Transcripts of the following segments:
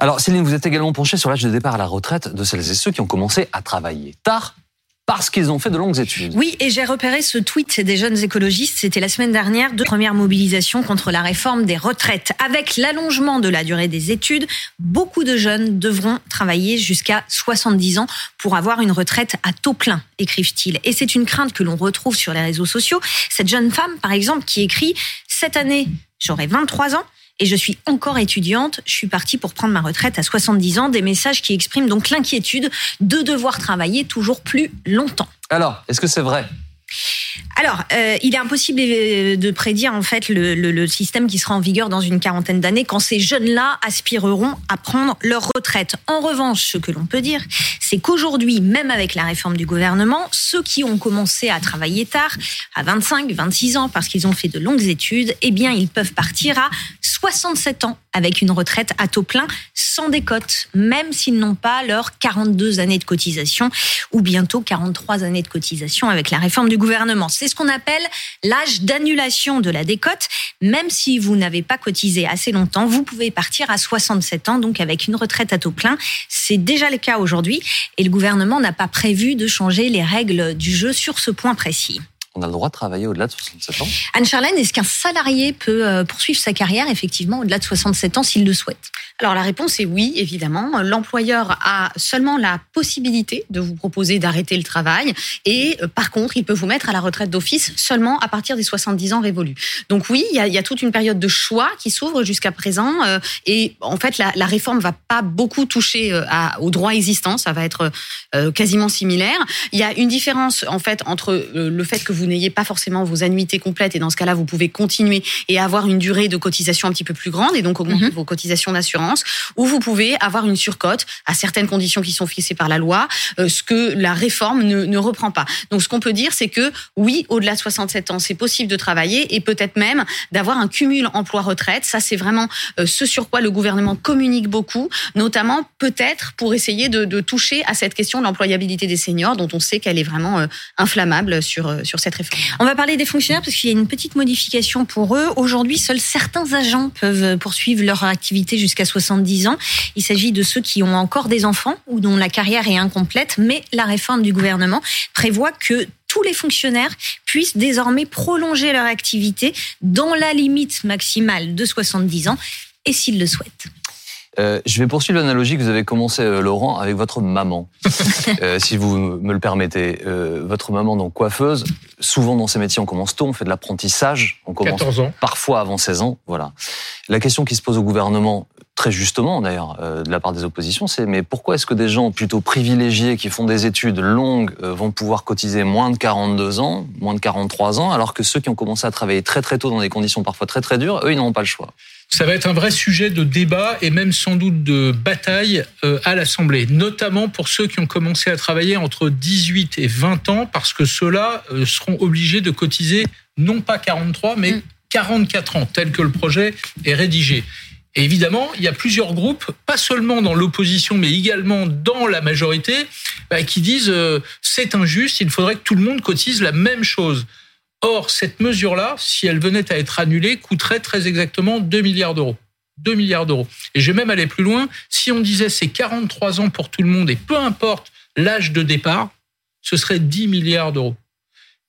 Alors Céline, vous êtes également penchée sur l'âge de départ à la retraite de celles et ceux qui ont commencé à travailler tard parce qu'ils ont fait de longues études. Oui, et j'ai repéré ce tweet des jeunes écologistes. C'était la semaine dernière de première mobilisation contre la réforme des retraites. Avec l'allongement de la durée des études, beaucoup de jeunes devront travailler jusqu'à 70 ans pour avoir une retraite à taux plein, écrivent-ils. Et c'est une crainte que l'on retrouve sur les réseaux sociaux. Cette jeune femme, par exemple, qui écrit Cette année, j'aurai 23 ans et je suis encore étudiante. Je suis partie pour prendre ma retraite à 70 ans. Des messages qui expriment donc l'inquiétude de devoir travailler toujours plus longtemps. Alors, est-ce que c'est vrai? Alors, euh, il est impossible euh, de prédire en fait le, le, le, système qui sera en vigueur dans une quarantaine d'années quand ces jeunes-là aspireront à prendre leur retraite. En revanche, ce que l'on peut dire, c'est qu'aujourd'hui, même avec la réforme du gouvernement, ceux qui ont commencé à travailler tard, à 25, 26 ans, parce qu'ils ont fait de longues études, eh bien, ils peuvent partir à 67 ans avec une retraite à taux plein sans décote, même s'ils n'ont pas leurs 42 années de cotisation ou bientôt 43 années de cotisation avec la réforme du gouvernement. C'est ce qu'on appelle l'âge d'annulation de la décote. Même si vous n'avez pas cotisé assez longtemps, vous pouvez partir à 67 ans, donc avec une retraite à taux plein. C'est déjà le cas aujourd'hui et le gouvernement n'a pas prévu de changer les règles du jeu sur ce point précis on a le droit de travailler au-delà de 67 ans Anne-Charlène, est-ce qu'un salarié peut euh, poursuivre sa carrière effectivement au-delà de 67 ans s'il le souhaite? Alors la réponse est oui, évidemment. L'employeur a seulement la possibilité de vous proposer d'arrêter le travail et euh, par contre, il peut vous mettre à la retraite d'office seulement à partir des 70 ans révolus. Donc oui, il y a, il y a toute une période de choix qui s'ouvre jusqu'à présent euh, et en fait, la, la réforme va pas beaucoup toucher à, au droit existant, ça va être quasiment similaire. Il y a une différence en fait entre le fait que vous n'ayez pas forcément vos annuités complètes et dans ce cas-là, vous pouvez continuer et avoir une durée de cotisation un petit peu plus grande et donc augmenter mm -hmm. vos cotisations d'assurance ou vous pouvez avoir une surcote à certaines conditions qui sont fixées par la loi, euh, ce que la réforme ne, ne reprend pas. Donc ce qu'on peut dire, c'est que oui, au-delà de 67 ans, c'est possible de travailler et peut-être même d'avoir un cumul emploi-retraite. Ça, c'est vraiment euh, ce sur quoi le gouvernement communique beaucoup, notamment peut-être pour essayer de, de toucher à cette question de l'employabilité des seniors, dont on sait qu'elle est vraiment euh, inflammable sur, sur cette On va parler des fonctionnaires parce qu'il y a une petite modification pour eux. Aujourd'hui, seuls certains agents peuvent poursuivre leur activité jusqu'à 70 ans. Il s'agit de ceux qui ont encore des enfants ou dont la carrière est incomplète, mais la réforme du gouvernement prévoit que tous les fonctionnaires puissent désormais prolonger leur activité dans la limite maximale de 70 ans et s'ils le souhaitent. Euh, je vais poursuivre l'analogie que vous avez commencé, euh, Laurent, avec votre maman, euh, si vous me le permettez. Votre maman, donc coiffeuse, souvent dans ces métiers, on commence tôt, on fait de l'apprentissage, on commence 14 ans. parfois avant 16 ans. Voilà. La question qui se pose au gouvernement, très justement d'ailleurs, de la part des oppositions, c'est mais pourquoi est-ce que des gens plutôt privilégiés qui font des études longues vont pouvoir cotiser moins de 42 ans, moins de 43 ans, alors que ceux qui ont commencé à travailler très très tôt dans des conditions parfois très très dures, eux, ils n'auront pas le choix? Ça va être un vrai sujet de débat et même sans doute de bataille euh, à l'Assemblée, notamment pour ceux qui ont commencé à travailler entre 18 et 20 ans, parce que ceux-là euh, seront obligés de cotiser non pas 43, mais 44 ans, tel que le projet est rédigé. Et évidemment, il y a plusieurs groupes, pas seulement dans l'opposition, mais également dans la majorité, bah, qui disent euh, c'est injuste, il faudrait que tout le monde cotise la même chose. Or, cette mesure-là, si elle venait à être annulée, coûterait très exactement 2 milliards d'euros. 2 milliards d'euros. Et je vais même aller plus loin. Si on disait c'est 43 ans pour tout le monde et peu importe l'âge de départ, ce serait 10 milliards d'euros.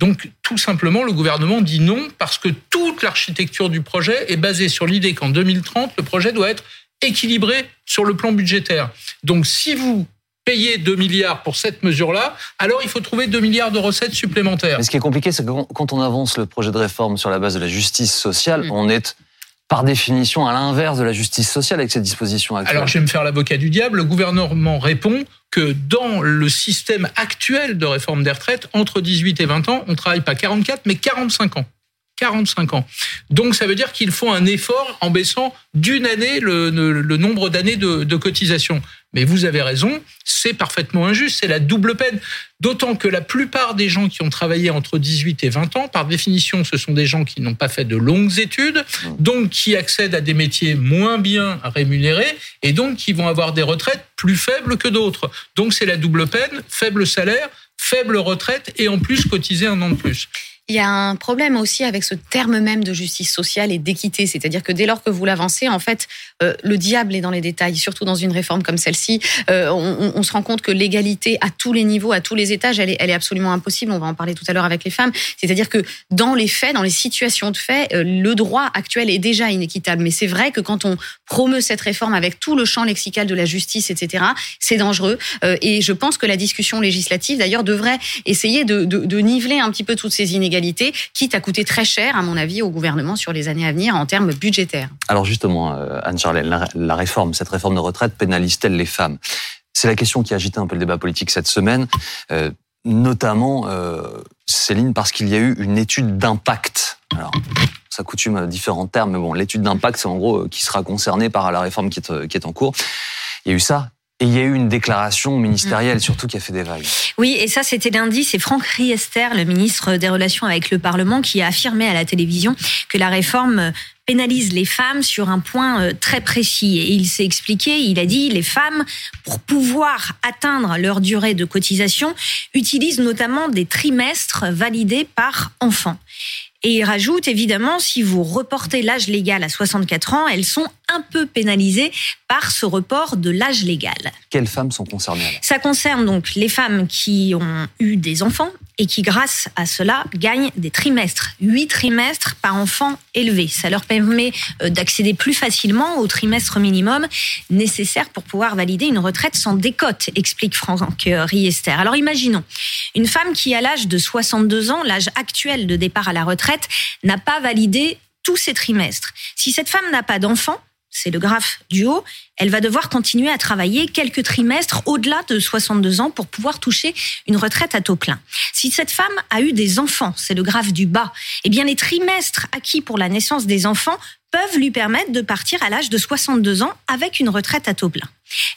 Donc, tout simplement, le gouvernement dit non parce que toute l'architecture du projet est basée sur l'idée qu'en 2030, le projet doit être équilibré sur le plan budgétaire. Donc, si vous payer 2 milliards pour cette mesure-là, alors il faut trouver 2 milliards de recettes supplémentaires. Mais ce qui est compliqué, c'est que quand on avance le projet de réforme sur la base de la justice sociale, mmh. on est par définition à l'inverse de la justice sociale avec ces dispositions actuelles. Alors je vais me faire l'avocat du diable. Le gouvernement répond que dans le système actuel de réforme des retraites, entre 18 et 20 ans, on travaille pas 44 mais 45 ans. 45 ans. Donc ça veut dire qu'il faut un effort en baissant d'une année le nombre d'années de, de, cotisation. Mais vous avez raison, c'est parfaitement injuste, c'est la double peine. D'autant que la plupart des gens qui ont travaillé entre 18 et 20 ans, par définition, ce sont des gens qui n'ont pas fait de longues études, donc qui accèdent à des métiers moins bien rémunérés et donc qui vont avoir des retraites plus faibles que d'autres. Donc c'est la double peine, faible salaire, faible retraite et en plus cotiser un an de plus. Il y a un problème aussi avec ce terme même de justice sociale et d'équité, c'est-à-dire que dès lors que vous l'avancez, en fait, euh, le diable est dans les détails, surtout dans une réforme comme celle-ci. Euh, on, on, se rend compte que l'égalité à tous les niveaux, à tous les étages, elle est, elle est absolument impossible. On va en parler tout à l'heure avec les femmes. C'est-à-dire que dans les faits, dans les situations de fait, euh, le droit actuel est déjà inéquitable. Mais c'est vrai que quand on promeut cette réforme avec tout le champ lexical de la justice, etc., c'est dangereux. Euh, et je pense que la discussion législative, d'ailleurs, devrait essayer de, de, de niveler un petit peu toutes ces inégalités quitte à coûter très cher, à mon avis, au gouvernement sur les années à venir en termes budgétaires. Alors justement, euh, Anne-Charlène, la, réforme, cette réforme de retraite pénalise-t-elle les femmes? C'est la question qui a agité un peu le débat politique cette semaine. Euh, notamment, euh, Céline, parce qu'il y a eu une étude d'impact. Alors, ça coutume différents termes, mais bon, l'étude d'impact, c'est en gros qui sera concernée par la réforme qui est en cours. Il y a eu ça, et il y a eu une déclaration ministérielle, mm. surtout, qui a fait des vagues. Oui, et ça, c'était lundi. C'est Franck Riester, le ministre des Relations avec le Parlement, qui a affirmé à la télévision que la réforme pénalise les femmes sur un point euh, très précis. Et il s'est expliqué, il a dit, les femmes, pour pouvoir atteindre leur durée de cotisation, utilisent notamment des trimestres validés par enfant. Et il rajoute, évidemment, si vous reportez l'âge légal à 64 ans, elles sont un peu pénalisées par ce report de l'âge légal. Quelles femmes sont concernées Ça concerne donc les femmes qui ont eu des enfants et qui, grâce à cela, gagnent des trimestres. Huit trimestres par enfant élevé. Ça leur permet euh, d'accéder plus facilement au trimestre minimum nécessaire pour pouvoir valider une retraite sans décote, explique Franck Riester. Alors imaginons, une femme qui, à l'âge de 62 ans, l'âge actuel de départ à la retraite, n'a pas validé tous ses trimestres. Si cette femme n'a pas d'enfant, c'est le graphe du haut, elle va devoir continuer à travailler quelques trimestres au-delà de 62 ans pour pouvoir toucher une retraite à taux plein. Si cette femme a eu des enfants, c'est le graphe du bas, eh bien les trimestres acquis pour la naissance des enfants peuvent lui permettre de partir à l'âge de 62 ans avec une retraite à taux plein.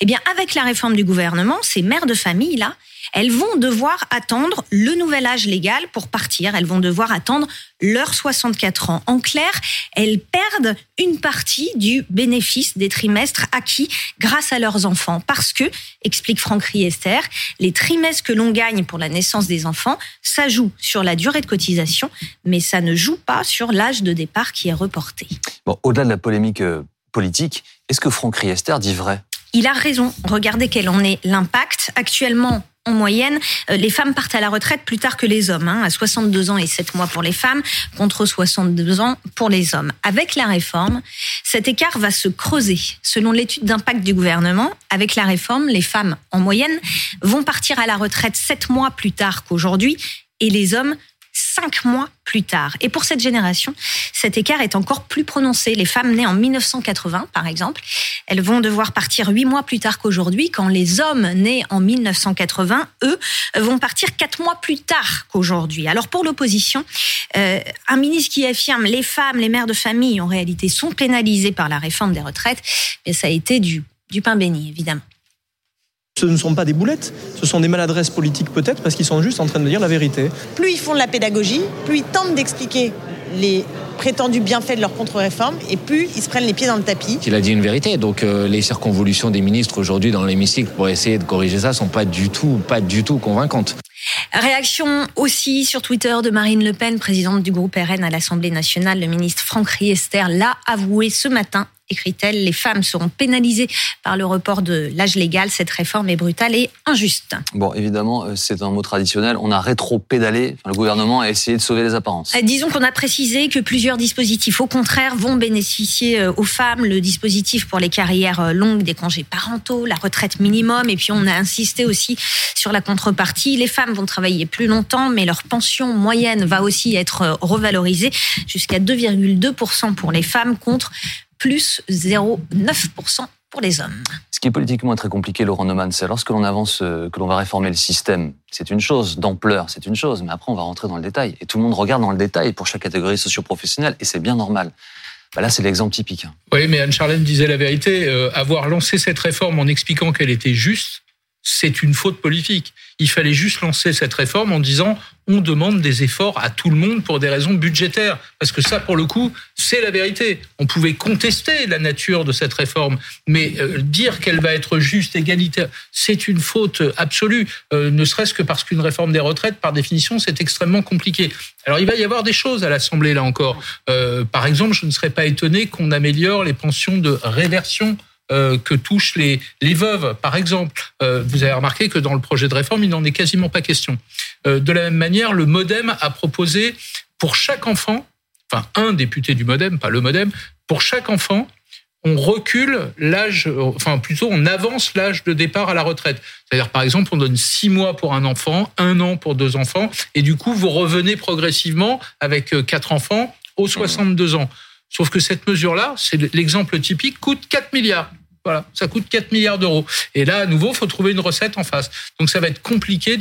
Eh bien, avec la réforme du gouvernement, ces mères de famille là, elles vont devoir attendre le nouvel âge légal pour partir. Elles vont devoir attendre leurs 64 ans. En clair, elles perdent une partie du bénéfice des trimestres acquis grâce à leurs enfants. Parce que, explique Franck Riester, les trimestres que l'on gagne pour la naissance des enfants, ça joue sur la durée de cotisation, mais ça ne joue pas sur l'âge de départ qui est reporté. Bon, au-delà de la polémique euh, politique, est-ce que Franck Riester dit vrai? Il a raison. Regardez quel en est l'impact. Actuellement, en moyenne, euh, les femmes partent à la retraite plus tard que les hommes, hein, à 62 ans et 7 mois pour les femmes, contre 62 ans pour les hommes. Avec la réforme, cet écart va se creuser. Selon l'étude d'impact du gouvernement, avec la réforme, les femmes, en moyenne, vont partir à la retraite 7 mois plus tard qu'aujourd'hui et les hommes cinq mois plus tard. Et pour cette génération, cet écart est encore plus prononcé. Les femmes nées en 1980, par exemple, elles vont devoir partir huit mois plus tard qu'aujourd'hui, quand les hommes nés en 1980, eux, vont partir quatre mois plus tard qu'aujourd'hui. Alors pour l'opposition, euh, un ministre qui affirme les femmes, les mères de famille, en réalité, sont pénalisées par la réforme des retraites, ça a été du, du pain béni, évidemment. Ce ne sont pas des boulettes, ce sont des maladresses politiques peut-être parce qu'ils sont juste en train de dire la vérité. Plus ils font de la pédagogie, plus ils tentent d'expliquer les prétendus bienfaits de leur contre-réforme et plus ils se prennent les pieds dans le tapis. Il a dit une vérité, donc euh, les circonvolutions des ministres aujourd'hui dans l'hémicycle pour essayer de corriger ça sont pas du tout, pas du tout convaincantes. Réaction aussi sur Twitter de Marine Le Pen, présidente du groupe RN à l'Assemblée nationale. Le ministre Franck Riester l'a avoué ce matin écrit-elle, les femmes seront pénalisées par le report de l'âge légal. Cette réforme est brutale et injuste. Bon, évidemment, euh, c'est un mot traditionnel. On a rétro-pédalé. le gouvernement a essayé de sauver les apparences. Euh, disons qu'on a précisé que plusieurs dispositifs, au contraire, vont bénéficier euh, aux femmes. Le dispositif pour les carrières longues des congés parentaux, la retraite minimum. Et puis, on a insisté aussi sur la contrepartie. Les femmes vont travailler plus longtemps, mais leur pension moyenne va aussi être revalorisée jusqu'à 2,2% pour les femmes contre plus 0,9% pour les hommes. Ce qui est politiquement très compliqué, Laurent Neumann, c'est lorsque l'on avance, euh, que l'on va réformer le système, c'est une chose, d'ampleur, c'est une chose, mais après on va rentrer dans le détail. Et tout le monde regarde dans le détail pour chaque catégorie socio-professionnelle, et c'est bien normal. Bah là, c'est l'exemple typique. Oui, mais Anne-Charlène disait la vérité. Euh, avoir lancé cette réforme en expliquant qu'elle était juste, c'est une faute politique. Il fallait juste lancer cette réforme en disant on demande des efforts à tout le monde pour des raisons budgétaires. Parce que ça, pour le coup, c'est la vérité. On pouvait contester la nature de cette réforme, mais euh, dire qu'elle va être juste, égalitaire, c'est une faute absolue. Euh, ne serait-ce que parce qu'une réforme des retraites, par définition, c'est extrêmement compliqué. Alors il va y avoir des choses à l'Assemblée, là encore. Euh, par exemple, je ne serais pas étonné qu'on améliore les pensions de réversion euh, que touchent les, veuves, par exemple. Euh, vous avez remarqué que dans le projet de réforme, il n'en est quasiment pas question. Euh, de la même manière, le MoDem a proposé pour chaque enfant, enfin un député du MoDem, pas le MoDem, pour chaque enfant, on recule l'âge, enfin plutôt on avance l'âge de départ à la retraite. C'est-à-dire par exemple on donne six mois pour un enfant, un an pour deux enfants, et du coup vous revenez progressivement avec quatre enfants aux 62 ans. Sauf que cette mesure-là, c'est l'exemple typique, coûte 4 milliards. Voilà, ça coûte 4 milliards d'euros. Et là, à nouveau, il faut trouver une recette en face. Donc ça va être compliqué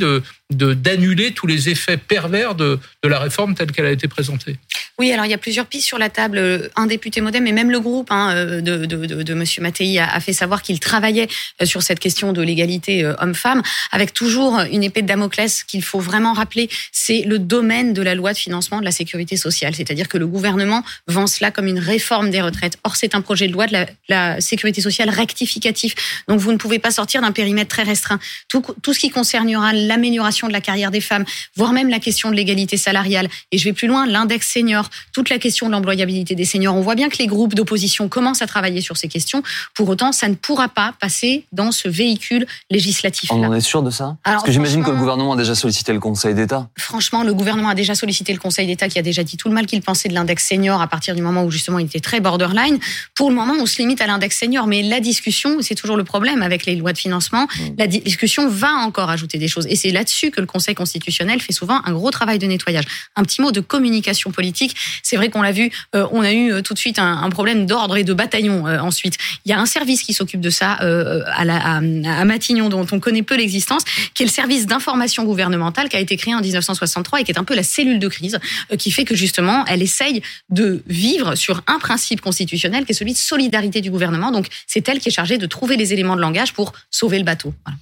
d'annuler tous les effets pervers de la réforme telle qu'elle a été présentée. Oui, alors il y a plusieurs pistes sur la table. Un député modem et même le groupe hein, de, de, de, Monsieur Mattei a, fait savoir qu'il travaillait euh, sur cette question de l'égalité euh, homme-femme, avec toujours une épée de Damoclès qu'il faut vraiment rappeler. C'est le domaine de la loi de financement de la sécurité sociale, c'est-à-dire que le gouvernement vend cela comme une réforme des retraites. Or, c'est un projet de loi de la, sécurité sociale rectificatif. Donc, vous ne pouvez pas sortir d'un périmètre très restreint. Tout ce qui concernera l'amélioration de la carrière des femmes, voire même la question de l'égalité salariale. Et je vais plus loin, l'index senior, toute la question de l'employabilité des seniors. On voit bien que les groupes d'opposition commencent à travailler sur ces questions. Pour autant, ça ne pourra pas passer dans ce véhicule législatif. On en est sûr de ça? Parce que j'imagine que le gouvernement a déjà sollicité le Conseil d'État. Franchement, le gouvernement a déjà sollicité le Conseil d'État qui a déjà dit tout le mal qu'il pensait de l'index senior à partir du moment où justement il était très borderline. Pour le moment, on se limite à l'index senior, mais la discussion, c'est toujours le problème avec les lois de financement. Mmh. La discussion va encore ajouter des choses. Et c'est là-dessus que le Conseil constitutionnel fait souvent un gros travail de nettoyage. Un petit mot de communication politique. C'est vrai qu'on l'a vu, euh, on a eu euh, tout de suite un, problème d'ordre et de bataillon euh, ensuite. Il y a un service qui s'occupe de ça à, à, Matignon, dont on connaît peu l'existence, qui est le service d'information gouvernementale qui a été créé en 1963 et qui est un peu la cellule de crise, qui fait que justement, elle essaye de vivre sur un principe constitutionnel qui est celui de solidarité du gouvernement. Donc, c'est elle qui est chargée de trouver les éléments de langage pour sauver le bateau. Voilà.